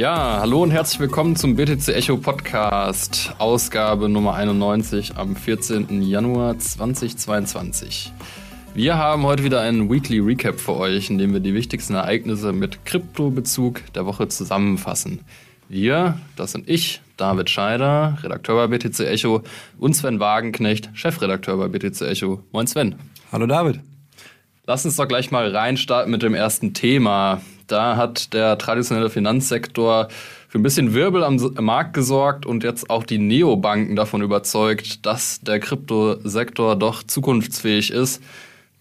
Ja, hallo und herzlich willkommen zum BTC Echo Podcast, Ausgabe Nummer 91 am 14. Januar 2022. Wir haben heute wieder einen Weekly Recap für euch, in dem wir die wichtigsten Ereignisse mit Kryptobezug der Woche zusammenfassen. Wir, das sind ich, David Scheider, Redakteur bei BTC Echo und Sven Wagenknecht, Chefredakteur bei BTC Echo. Moin Sven. Hallo David. Lass uns doch gleich mal reinstarten mit dem ersten Thema. Da hat der traditionelle Finanzsektor für ein bisschen Wirbel am Markt gesorgt und jetzt auch die Neobanken davon überzeugt, dass der Kryptosektor doch zukunftsfähig ist.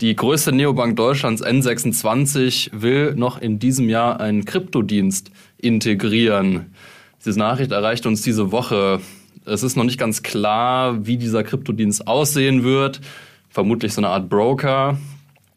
Die größte Neobank Deutschlands, N26, will noch in diesem Jahr einen Kryptodienst integrieren. Diese Nachricht erreicht uns diese Woche. Es ist noch nicht ganz klar, wie dieser Kryptodienst aussehen wird. Vermutlich so eine Art Broker.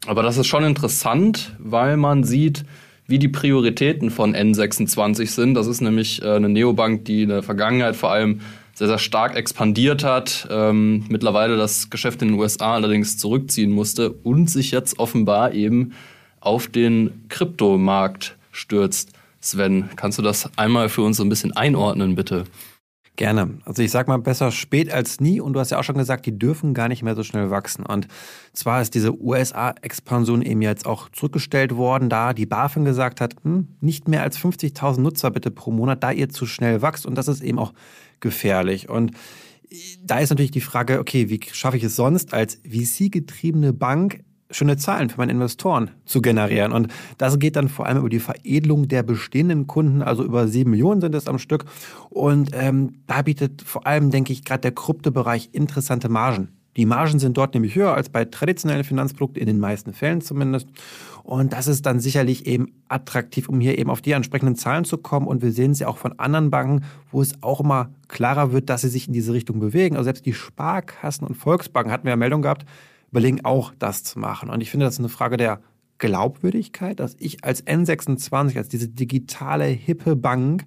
Aber das ist schon interessant, weil man sieht, wie die Prioritäten von N26 sind. Das ist nämlich äh, eine Neobank, die in der Vergangenheit vor allem sehr, sehr stark expandiert hat, ähm, mittlerweile das Geschäft in den USA allerdings zurückziehen musste und sich jetzt offenbar eben auf den Kryptomarkt stürzt. Sven, kannst du das einmal für uns so ein bisschen einordnen, bitte? Gerne. Also ich sag mal besser spät als nie und du hast ja auch schon gesagt, die dürfen gar nicht mehr so schnell wachsen. Und zwar ist diese USA-Expansion eben jetzt auch zurückgestellt worden, da die BaFin gesagt hat, hm, nicht mehr als 50.000 Nutzer bitte pro Monat, da ihr zu schnell wächst und das ist eben auch gefährlich. Und da ist natürlich die Frage, okay, wie schaffe ich es sonst als VC-getriebene Bank schöne Zahlen für meine Investoren zu generieren. Und das geht dann vor allem über die Veredelung der bestehenden Kunden, also über sieben Millionen sind es am Stück. Und ähm, da bietet vor allem, denke ich, gerade der Kryptobereich interessante Margen. Die Margen sind dort nämlich höher als bei traditionellen Finanzprodukten, in den meisten Fällen zumindest. Und das ist dann sicherlich eben attraktiv, um hier eben auf die entsprechenden Zahlen zu kommen. Und wir sehen ja auch von anderen Banken, wo es auch immer klarer wird, dass sie sich in diese Richtung bewegen. Also selbst die Sparkassen und Volksbanken hatten wir ja Meldung gehabt, überlegen auch das zu machen. Und ich finde, das ist eine Frage der Glaubwürdigkeit, dass ich als N26, als diese digitale, hippe Bank,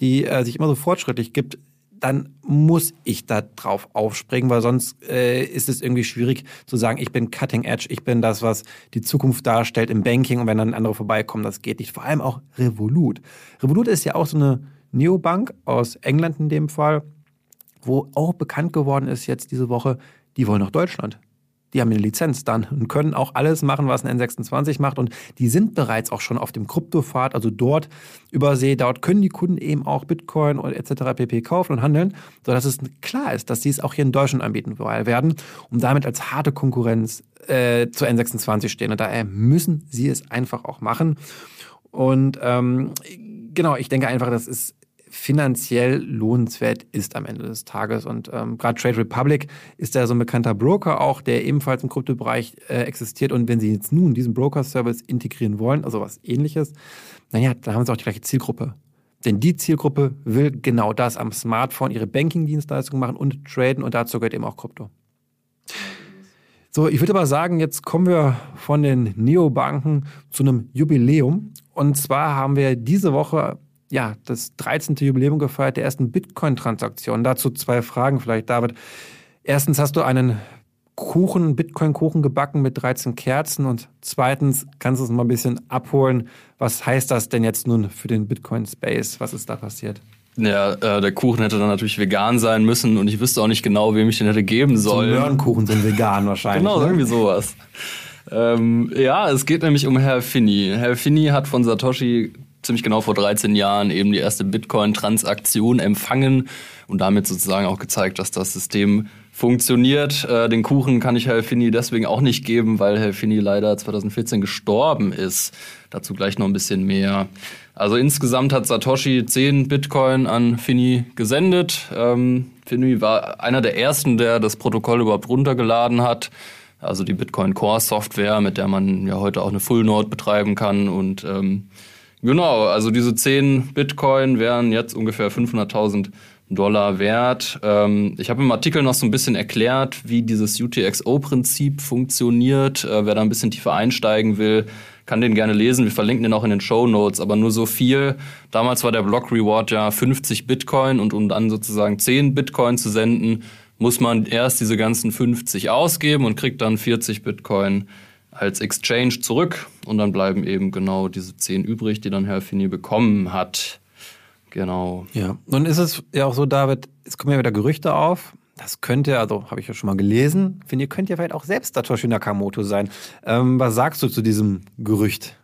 die äh, sich immer so fortschrittlich gibt, dann muss ich da drauf aufspringen, weil sonst äh, ist es irgendwie schwierig zu sagen, ich bin Cutting Edge, ich bin das, was die Zukunft darstellt im Banking und wenn dann andere vorbeikommen, das geht nicht. Vor allem auch Revolut. Revolut ist ja auch so eine Neobank aus England in dem Fall, wo auch bekannt geworden ist jetzt diese Woche, die wollen nach Deutschland die haben eine Lizenz dann und können auch alles machen, was ein N26 macht. Und die sind bereits auch schon auf dem Kryptopfad, also dort übersee. Dort können die Kunden eben auch Bitcoin und etc. pp. kaufen und handeln, sodass es klar ist, dass sie es auch hier in Deutschland anbieten werden, um damit als harte Konkurrenz äh, zu N26 stehen. Und daher müssen sie es einfach auch machen. Und ähm, genau, ich denke einfach, das ist finanziell lohnenswert ist am Ende des Tages. Und ähm, gerade Trade Republic ist ja so ein bekannter Broker auch, der ebenfalls im Kryptobereich äh, existiert. Und wenn Sie jetzt nun diesen Broker-Service integrieren wollen, also was ähnliches, naja, dann haben Sie auch die gleiche Zielgruppe. Denn die Zielgruppe will genau das am Smartphone ihre Banking-Dienstleistungen machen und traden und dazu gehört eben auch Krypto. So, ich würde aber sagen, jetzt kommen wir von den Neobanken zu einem Jubiläum. Und zwar haben wir diese Woche ja, das 13. Jubiläum gefeiert der ersten Bitcoin-Transaktion. Dazu zwei Fragen vielleicht, David. Erstens, hast du einen Kuchen, Bitcoin-Kuchen gebacken mit 13 Kerzen? Und zweitens, kannst du uns mal ein bisschen abholen, was heißt das denn jetzt nun für den Bitcoin-Space? Was ist da passiert? Ja, äh, der Kuchen hätte dann natürlich vegan sein müssen und ich wüsste auch nicht genau, wem ich den hätte geben sollen. So Möhrenkuchen sind vegan wahrscheinlich. genau, ne? irgendwie sowas. Ähm, ja, es geht nämlich um Herr Finney. Herr Finney hat von Satoshi ziemlich genau vor 13 Jahren eben die erste Bitcoin-Transaktion empfangen und damit sozusagen auch gezeigt, dass das System funktioniert. Äh, den Kuchen kann ich Herr Finney deswegen auch nicht geben, weil Herr Finney leider 2014 gestorben ist. Dazu gleich noch ein bisschen mehr. Also insgesamt hat Satoshi 10 Bitcoin an Finney gesendet. Ähm, Finney war einer der ersten, der das Protokoll überhaupt runtergeladen hat. Also die Bitcoin Core Software, mit der man ja heute auch eine Full Node betreiben kann und ähm, Genau, also diese 10 Bitcoin wären jetzt ungefähr 500.000 Dollar wert. Ähm, ich habe im Artikel noch so ein bisschen erklärt, wie dieses UTXO-Prinzip funktioniert. Äh, wer da ein bisschen tiefer einsteigen will, kann den gerne lesen. Wir verlinken den auch in den Show Notes, aber nur so viel. Damals war der Block Reward ja 50 Bitcoin und um dann sozusagen 10 Bitcoin zu senden, muss man erst diese ganzen 50 ausgeben und kriegt dann 40 Bitcoin als Exchange zurück und dann bleiben eben genau diese zehn übrig, die dann Herr Finney bekommen hat. Genau. Ja. Nun ist es ja auch so, David, es kommen ja wieder Gerüchte auf. Das könnte, also habe ich ja schon mal gelesen, finde ihr, könnte ja vielleicht auch selbst Satoshi Nakamoto sein. Ähm, was sagst du zu diesem Gerücht?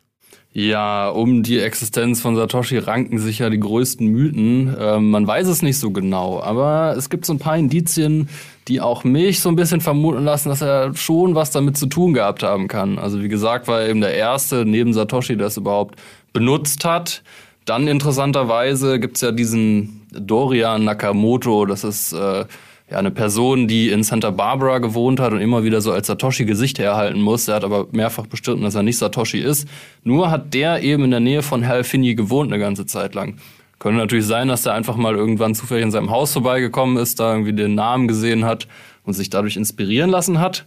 Ja, um die Existenz von Satoshi ranken sich ja die größten Mythen. Ähm, man weiß es nicht so genau, aber es gibt so ein paar Indizien, die auch mich so ein bisschen vermuten lassen, dass er schon was damit zu tun gehabt haben kann. Also wie gesagt, war er eben der Erste neben Satoshi, der es überhaupt benutzt hat. Dann interessanterweise gibt's ja diesen Dorian Nakamoto, das ist äh, ja, eine Person, die in Santa Barbara gewohnt hat und immer wieder so als Satoshi Gesicht herhalten muss. Er hat aber mehrfach bestritten, dass er nicht Satoshi ist. Nur hat der eben in der Nähe von Hal Finney gewohnt eine ganze Zeit lang. Könnte natürlich sein, dass er einfach mal irgendwann zufällig in seinem Haus vorbeigekommen ist, da irgendwie den Namen gesehen hat und sich dadurch inspirieren lassen hat.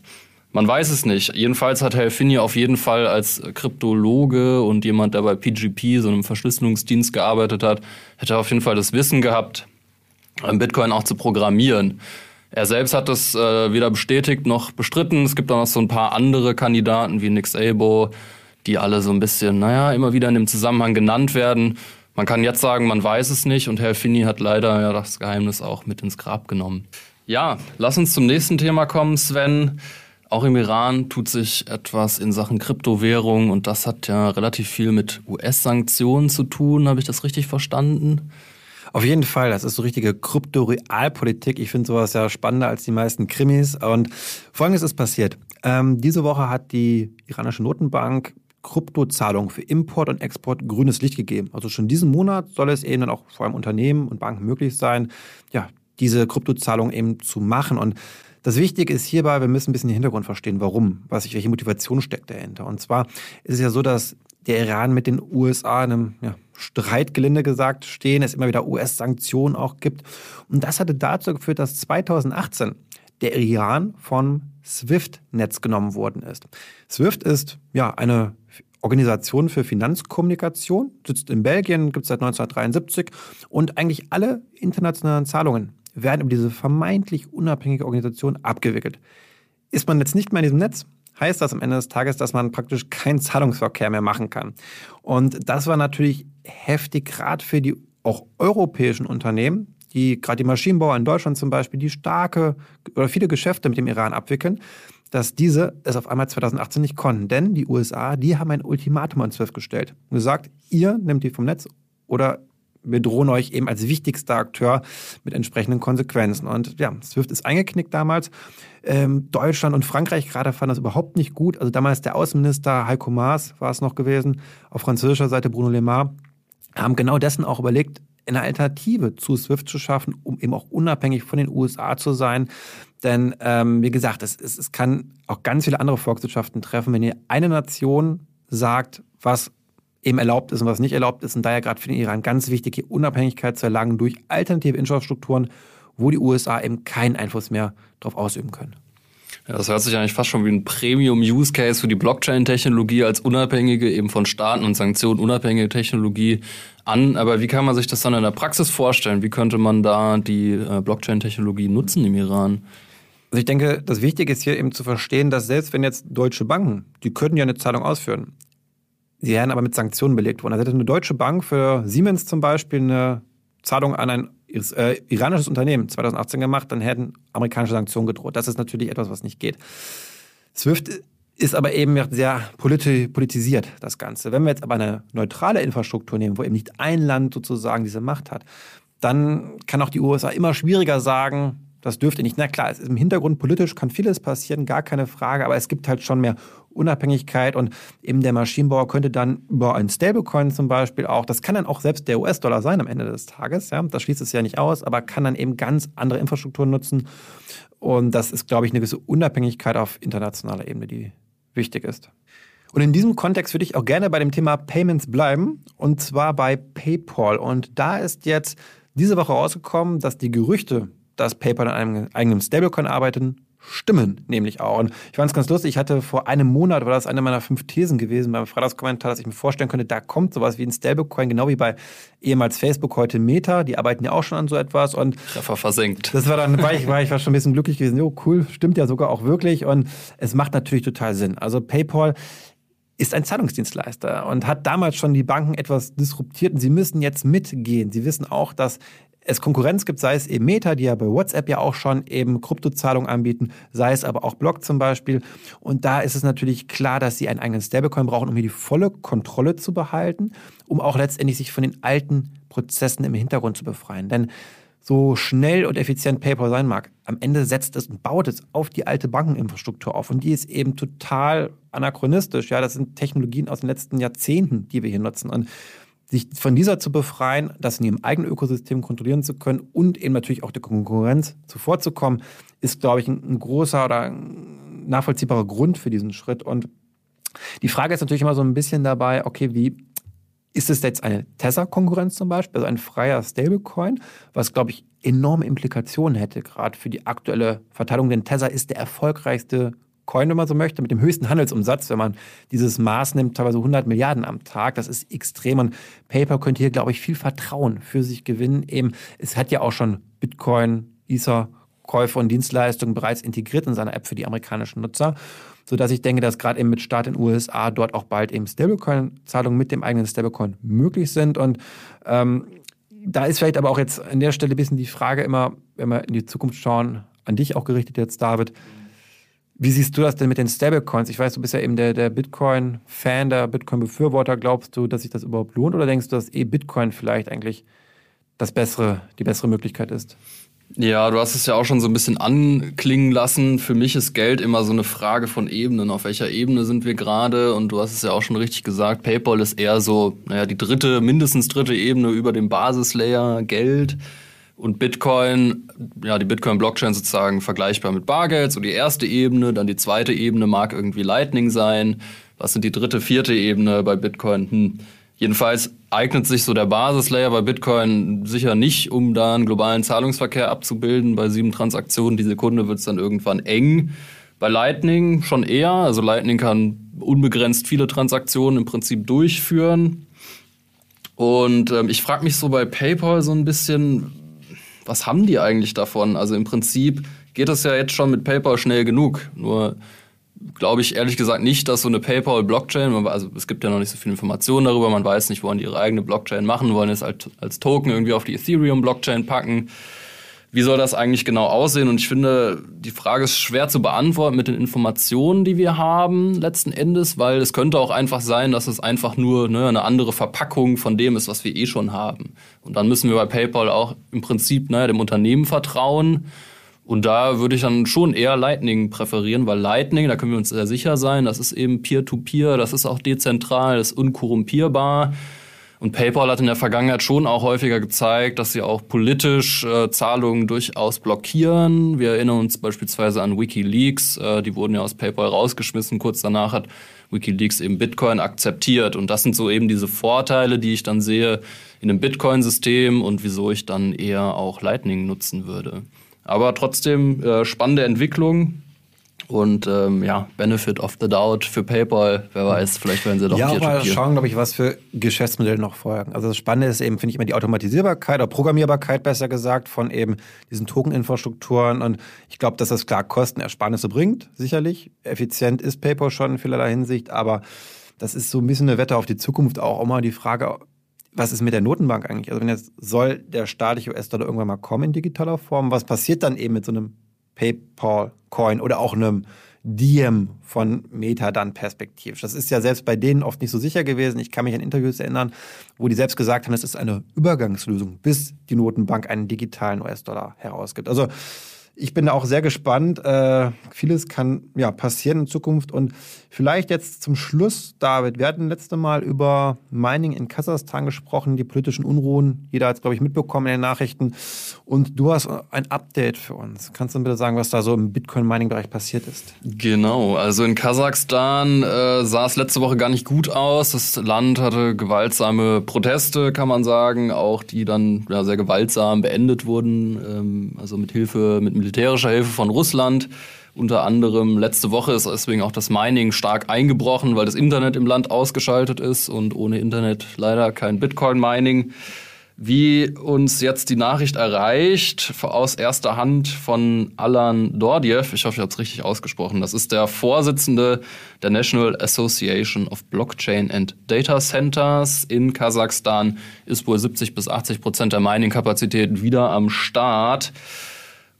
Man weiß es nicht. Jedenfalls hat Hal Finney auf jeden Fall als Kryptologe und jemand, der bei PGP, so einem Verschlüsselungsdienst gearbeitet hat, hätte auf jeden Fall das Wissen gehabt, Bitcoin auch zu programmieren. Er selbst hat es äh, weder bestätigt noch bestritten. Es gibt auch noch so ein paar andere Kandidaten wie Nick Szabo, die alle so ein bisschen, naja, immer wieder in dem Zusammenhang genannt werden. Man kann jetzt sagen, man weiß es nicht und Herr Finney hat leider ja das Geheimnis auch mit ins Grab genommen. Ja, lass uns zum nächsten Thema kommen, Sven. Auch im Iran tut sich etwas in Sachen Kryptowährung und das hat ja relativ viel mit US-Sanktionen zu tun. Habe ich das richtig verstanden? Auf jeden Fall, das ist so richtige Krypto-Realpolitik. Ich finde sowas ja spannender als die meisten Krimis. Und folgendes ist passiert. Ähm, diese Woche hat die iranische Notenbank Kryptozahlungen für Import und Export grünes Licht gegeben. Also schon diesen Monat soll es eben dann auch vor allem Unternehmen und Banken möglich sein, ja, diese Kryptozahlung eben zu machen. Und das Wichtige ist hierbei, wir müssen ein bisschen den Hintergrund verstehen, warum, was welche Motivation steckt dahinter. Und zwar ist es ja so, dass der Iran mit den USA in einem ja, Streitgelinde gesagt stehen, es immer wieder US-Sanktionen auch gibt. Und das hatte dazu geführt, dass 2018 der Iran vom SWIFT-Netz genommen worden ist. SWIFT ist ja eine Organisation für Finanzkommunikation, sitzt in Belgien, gibt es seit 1973 und eigentlich alle internationalen Zahlungen werden über diese vermeintlich unabhängige Organisation abgewickelt. Ist man jetzt nicht mehr in diesem Netz, heißt das am Ende des Tages, dass man praktisch keinen Zahlungsverkehr mehr machen kann. Und das war natürlich heftig, gerade für die auch europäischen Unternehmen, die gerade die Maschinenbauer in Deutschland zum Beispiel, die starke oder viele Geschäfte mit dem Iran abwickeln, dass diese es auf einmal 2018 nicht konnten. Denn die USA, die haben ein Ultimatum an SWIFT gestellt und gesagt, ihr nehmt die vom Netz oder wir drohen euch eben als wichtigster Akteur mit entsprechenden Konsequenzen. Und ja, SWIFT ist eingeknickt damals. Ähm, Deutschland und Frankreich gerade fanden das überhaupt nicht gut. Also damals der Außenminister Heiko Maas war es noch gewesen, auf französischer Seite Bruno Le Maire, haben genau dessen auch überlegt, eine Alternative zu SWIFT zu schaffen, um eben auch unabhängig von den USA zu sein. Denn ähm, wie gesagt, es, es, es kann auch ganz viele andere Volkswirtschaften treffen, wenn ihr eine Nation sagt, was eben erlaubt ist und was nicht erlaubt ist. Und daher gerade für den Iran ganz wichtig, hier Unabhängigkeit zu erlangen durch alternative Infrastrukturen, wo die USA eben keinen Einfluss mehr darauf ausüben können. Ja, das hört sich eigentlich fast schon wie ein Premium-Use-Case für die Blockchain-Technologie als unabhängige, eben von Staaten und Sanktionen unabhängige Technologie an. Aber wie kann man sich das dann in der Praxis vorstellen? Wie könnte man da die äh, Blockchain-Technologie nutzen im Iran? Also ich denke, das Wichtige ist hier eben zu verstehen, dass selbst wenn jetzt deutsche Banken, die könnten ja eine Zahlung ausführen, Sie werden aber mit Sanktionen belegt worden. Also hätte eine deutsche Bank für Siemens zum Beispiel eine Zahlung an ein äh, iranisches Unternehmen 2018 gemacht, dann hätten amerikanische Sanktionen gedroht. Das ist natürlich etwas, was nicht geht. SWIFT ist aber eben sehr politi politisiert, das Ganze. Wenn wir jetzt aber eine neutrale Infrastruktur nehmen, wo eben nicht ein Land sozusagen diese Macht hat, dann kann auch die USA immer schwieriger sagen, das dürfte nicht. Na klar, es ist im Hintergrund politisch kann vieles passieren, gar keine Frage, aber es gibt halt schon mehr Unabhängigkeit und eben der Maschinenbauer könnte dann über einen Stablecoin zum Beispiel auch, das kann dann auch selbst der US-Dollar sein am Ende des Tages, ja, das schließt es ja nicht aus, aber kann dann eben ganz andere Infrastrukturen nutzen und das ist, glaube ich, eine gewisse Unabhängigkeit auf internationaler Ebene, die wichtig ist. Und in diesem Kontext würde ich auch gerne bei dem Thema Payments bleiben und zwar bei PayPal und da ist jetzt diese Woche rausgekommen, dass die Gerüchte, dass PayPal an einem eigenen Stablecoin arbeiten, stimmen, nämlich auch. Und ich fand es ganz lustig, ich hatte vor einem Monat, war das eine meiner fünf Thesen gewesen beim Freitagskommentar, dass ich mir vorstellen könnte, da kommt sowas wie ein Stablecoin, genau wie bei ehemals Facebook, heute Meta, die arbeiten ja auch schon an so etwas und Treffer versenkt. Das war dann, war ich, war ich war schon ein bisschen glücklich gewesen, jo, cool, stimmt ja sogar auch wirklich und es macht natürlich total Sinn. Also PayPal ist ein Zahlungsdienstleister und hat damals schon die Banken etwas disruptiert und sie müssen jetzt mitgehen. Sie wissen auch, dass es Konkurrenz gibt, sei es eben Meta, die ja bei WhatsApp ja auch schon eben Kryptozahlungen anbieten, sei es aber auch Block zum Beispiel. Und da ist es natürlich klar, dass sie einen eigenen Stablecoin brauchen, um hier die volle Kontrolle zu behalten, um auch letztendlich sich von den alten Prozessen im Hintergrund zu befreien. Denn so schnell und effizient PayPal sein mag, am Ende setzt es und baut es auf die alte Bankeninfrastruktur auf. Und die ist eben total anachronistisch. Ja, das sind Technologien aus den letzten Jahrzehnten, die wir hier nutzen. Und sich von dieser zu befreien, das in ihrem eigenen Ökosystem kontrollieren zu können und eben natürlich auch der Konkurrenz zuvorzukommen, ist, glaube ich, ein, großer oder ein nachvollziehbarer Grund für diesen Schritt. Und die Frage ist natürlich immer so ein bisschen dabei, okay, wie ist es jetzt eine Tether-Konkurrenz zum Beispiel, also ein freier Stablecoin, was, glaube ich, enorme Implikationen hätte, gerade für die aktuelle Verteilung, denn Tether ist der erfolgreichste Coin, wenn man so möchte, mit dem höchsten Handelsumsatz, wenn man dieses Maß nimmt, teilweise 100 Milliarden am Tag. Das ist extrem und PayPal könnte hier, glaube ich, viel Vertrauen für sich gewinnen. Eben, es hat ja auch schon Bitcoin, Ether, Käufe und Dienstleistungen bereits integriert in seiner App für die amerikanischen Nutzer, sodass ich denke, dass gerade eben mit Start in den USA dort auch bald eben Stablecoin-Zahlungen mit dem eigenen Stablecoin möglich sind und ähm, da ist vielleicht aber auch jetzt an der Stelle ein bisschen die Frage immer, wenn wir in die Zukunft schauen, an dich auch gerichtet jetzt, David. Wie siehst du das denn mit den Stablecoins? Ich weiß, du bist ja eben der, der Bitcoin-Fan, der Bitcoin-Befürworter. Glaubst du, dass sich das überhaupt lohnt oder denkst du, dass eh Bitcoin vielleicht eigentlich das bessere, die bessere Möglichkeit ist? Ja, du hast es ja auch schon so ein bisschen anklingen lassen. Für mich ist Geld immer so eine Frage von Ebenen. Auf welcher Ebene sind wir gerade? Und du hast es ja auch schon richtig gesagt. PayPal ist eher so, naja, die dritte, mindestens dritte Ebene über dem Basislayer Geld. Und Bitcoin, ja, die Bitcoin-Blockchain sozusagen vergleichbar mit Bargeld, so die erste Ebene, dann die zweite Ebene mag irgendwie Lightning sein. Was sind die dritte, vierte Ebene bei Bitcoin? Hm. Jedenfalls eignet sich so der Basislayer bei Bitcoin sicher nicht, um da einen globalen Zahlungsverkehr abzubilden. Bei sieben Transaktionen die Sekunde wird es dann irgendwann eng. Bei Lightning schon eher. Also Lightning kann unbegrenzt viele Transaktionen im Prinzip durchführen. Und ähm, ich frage mich so bei PayPal so ein bisschen, was haben die eigentlich davon? Also im Prinzip geht es ja jetzt schon mit PayPal schnell genug. Nur glaube ich ehrlich gesagt nicht, dass so eine PayPal-Blockchain, also es gibt ja noch nicht so viele Informationen darüber, man weiß nicht, wollen die ihre eigene Blockchain machen, wollen es als, als Token irgendwie auf die Ethereum-Blockchain packen wie soll das eigentlich genau aussehen? Und ich finde, die Frage ist schwer zu beantworten mit den Informationen, die wir haben letzten Endes, weil es könnte auch einfach sein, dass es einfach nur ne, eine andere Verpackung von dem ist, was wir eh schon haben. Und dann müssen wir bei PayPal auch im Prinzip ne, dem Unternehmen vertrauen. Und da würde ich dann schon eher Lightning präferieren, weil Lightning, da können wir uns sehr sicher sein, das ist eben Peer-to-Peer, -Peer, das ist auch dezentral, das ist unkorrumpierbar. Und PayPal hat in der Vergangenheit schon auch häufiger gezeigt, dass sie auch politisch äh, Zahlungen durchaus blockieren. Wir erinnern uns beispielsweise an WikiLeaks. Äh, die wurden ja aus PayPal rausgeschmissen. Kurz danach hat WikiLeaks eben Bitcoin akzeptiert. Und das sind so eben diese Vorteile, die ich dann sehe in einem Bitcoin-System und wieso ich dann eher auch Lightning nutzen würde. Aber trotzdem äh, spannende Entwicklung. Und ähm, ja, Benefit of the Doubt für PayPal, wer weiß, vielleicht werden sie doch Ja, aber schauen, glaube ich, was für Geschäftsmodelle noch folgen. Also das Spannende ist eben, finde ich, immer die Automatisierbarkeit oder Programmierbarkeit, besser gesagt, von eben diesen Token-Infrastrukturen. Und ich glaube, dass das klar Kostenersparnisse bringt, sicherlich. Effizient ist PayPal schon in vielerlei Hinsicht, aber das ist so ein bisschen eine Wette auf die Zukunft auch immer die Frage, was ist mit der Notenbank eigentlich? Also wenn jetzt soll der staatliche US-Dollar irgendwann mal kommen in digitaler Form, was passiert dann eben mit so einem PayPal-Coin oder auch einem Diem von Meta dann perspektivisch. Das ist ja selbst bei denen oft nicht so sicher gewesen. Ich kann mich an Interviews erinnern, wo die selbst gesagt haben, es ist eine Übergangslösung, bis die Notenbank einen digitalen US-Dollar herausgibt. Also ich bin auch sehr gespannt. Äh, vieles kann ja passieren in Zukunft. Und vielleicht jetzt zum Schluss, David, wir hatten letzte Mal über Mining in Kasachstan gesprochen, die politischen Unruhen. Jeder hat es, glaube ich, mitbekommen in den Nachrichten. Und du hast ein Update für uns. Kannst du bitte sagen, was da so im Bitcoin-Mining-Bereich passiert ist? Genau, also in Kasachstan äh, sah es letzte Woche gar nicht gut aus. Das Land hatte gewaltsame Proteste, kann man sagen, auch die dann ja, sehr gewaltsam beendet wurden. Ähm, also mit Hilfe, mit militärischer Hilfe von Russland. Unter anderem letzte Woche ist deswegen auch das Mining stark eingebrochen, weil das Internet im Land ausgeschaltet ist und ohne Internet leider kein Bitcoin-Mining. wie uns jetzt die Nachricht erreicht, aus erster Hand von Alan Dordiev. Ich hoffe, ich habe es richtig ausgesprochen. Das ist der Vorsitzende der National Association of Blockchain and Data Centers in Kasachstan. Ist wohl 70 bis 80 Prozent der Mining-Kapazität wieder am Start.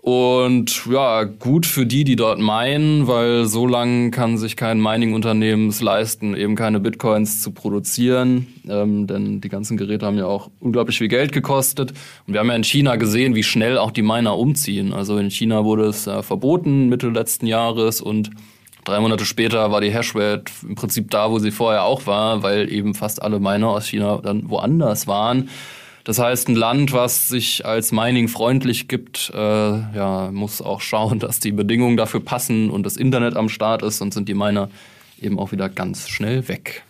Und ja, gut für die, die dort meinen, weil so lange kann sich kein Mining-Unternehmen es leisten, eben keine Bitcoins zu produzieren. Ähm, denn die ganzen Geräte haben ja auch unglaublich viel Geld gekostet. Und wir haben ja in China gesehen, wie schnell auch die Miner umziehen. Also in China wurde es äh, verboten Mitte letzten Jahres und drei Monate später war die Hashrate im Prinzip da, wo sie vorher auch war, weil eben fast alle Miner aus China dann woanders waren. Das heißt, ein Land, was sich als Mining freundlich gibt, äh, ja, muss auch schauen, dass die Bedingungen dafür passen und das Internet am Start ist, sonst sind die Miner eben auch wieder ganz schnell weg.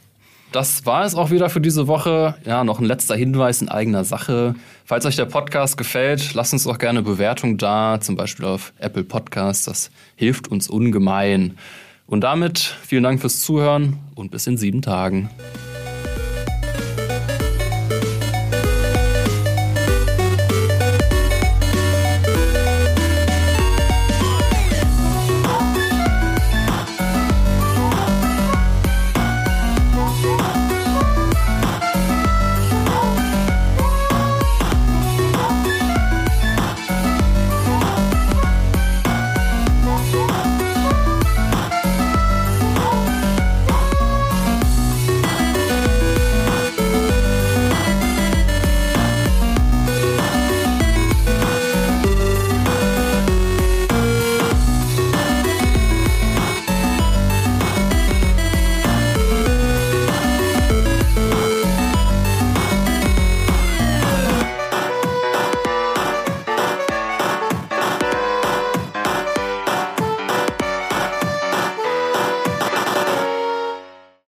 Das war es auch wieder für diese Woche. Ja, noch ein letzter Hinweis in eigener Sache. Falls euch der Podcast gefällt, lasst uns auch gerne Bewertung da, zum Beispiel auf Apple Podcasts. Das hilft uns ungemein. Und damit vielen Dank fürs Zuhören und bis in sieben Tagen.